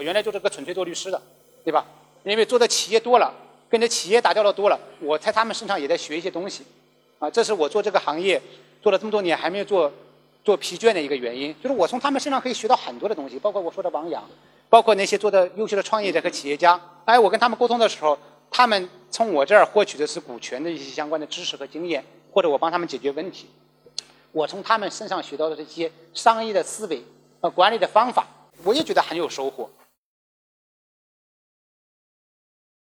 我原来就是个纯粹做律师的，对吧？因为做的企业多了，跟着企业打交道多了，我在他们身上也在学一些东西，啊，这是我做这个行业做了这么多年还没有做做疲倦的一个原因，就是我从他们身上可以学到很多的东西，包括我说的王阳，包括那些做的优秀的创业者和企业家，哎，我跟他们沟通的时候，他们从我这儿获取的是股权的一些相关的知识和经验，或者我帮他们解决问题，我从他们身上学到的这些商业的思维和管理的方法，我也觉得很有收获。